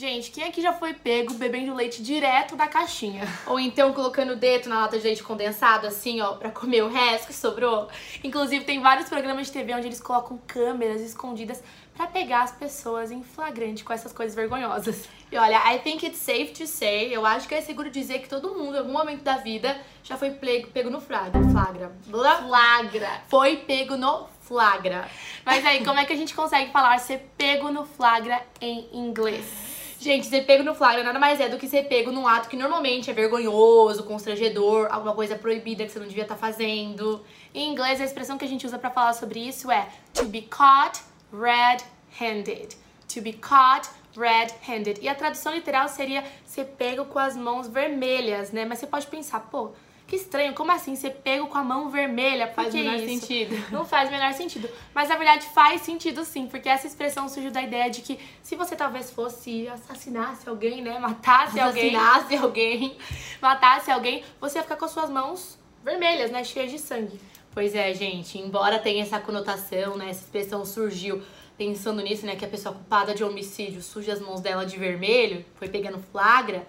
Gente, quem aqui já foi pego bebendo leite direto da caixinha? Ou então colocando o dedo na lata de leite condensado, assim, ó, pra comer o resto que sobrou. Inclusive, tem vários programas de TV onde eles colocam câmeras escondidas pra pegar as pessoas em flagrante com essas coisas vergonhosas. E olha, I think it's safe to say, eu acho que é seguro dizer que todo mundo, em algum momento da vida, já foi pego, pego no flagra. Flagra. Flagra. Foi pego no flagra. Mas aí, como é que a gente consegue falar ser pego no flagra em inglês? Gente, ser pego no flagra nada mais é do que ser pego num ato que normalmente é vergonhoso, constrangedor, alguma coisa proibida que você não devia estar tá fazendo. Em inglês, a expressão que a gente usa para falar sobre isso é to be caught red-handed. To be caught red-handed. E a tradução literal seria ser pego com as mãos vermelhas, né? Mas você pode pensar, pô, que estranho, como assim ser pego com a mão vermelha? Por faz que menor isso? sentido. Não faz o menor sentido. Mas na verdade faz sentido sim, porque essa expressão surgiu da ideia de que se você talvez fosse assassinasse alguém, né? Matasse alguém. Assassinasse alguém. Matasse alguém, você ia ficar com as suas mãos vermelhas, né? Cheias de sangue. Pois é, gente, embora tenha essa conotação, né? Essa expressão surgiu pensando nisso, né? Que a pessoa culpada de homicídio suja as mãos dela de vermelho, foi pegando flagra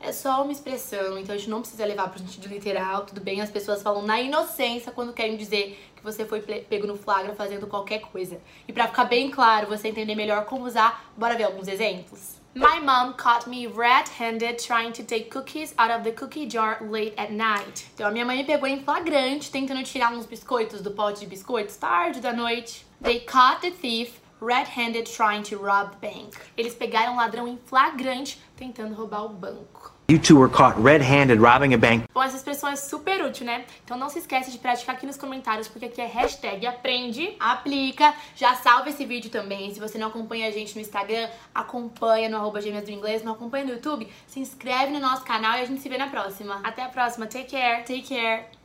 é só uma expressão, então a gente não precisa levar pro sentido literal, tudo bem? As pessoas falam na inocência quando querem dizer que você foi pego no flagra fazendo qualquer coisa. E para ficar bem claro, você entender melhor como usar, bora ver alguns exemplos? My mom caught me red-handed trying to take cookies out of the cookie jar late at night. Então a minha mãe me pegou em flagrante tentando tirar uns biscoitos do pote de biscoitos tarde da noite. They caught the thief red-handed trying to rob bank. Eles pegaram um ladrão em flagrante tentando roubar o banco. You two were caught red-handed robbing a bank. Bom, essa expressão é super útil, né? Então não se esquece de praticar aqui nos comentários, porque aqui é hashtag aprende, aplica. Já salva esse vídeo também. Se você não acompanha a gente no Instagram, acompanha no arroba gêmeas do inglês, não acompanha no YouTube, se inscreve no nosso canal e a gente se vê na próxima. Até a próxima. Take care. Take care.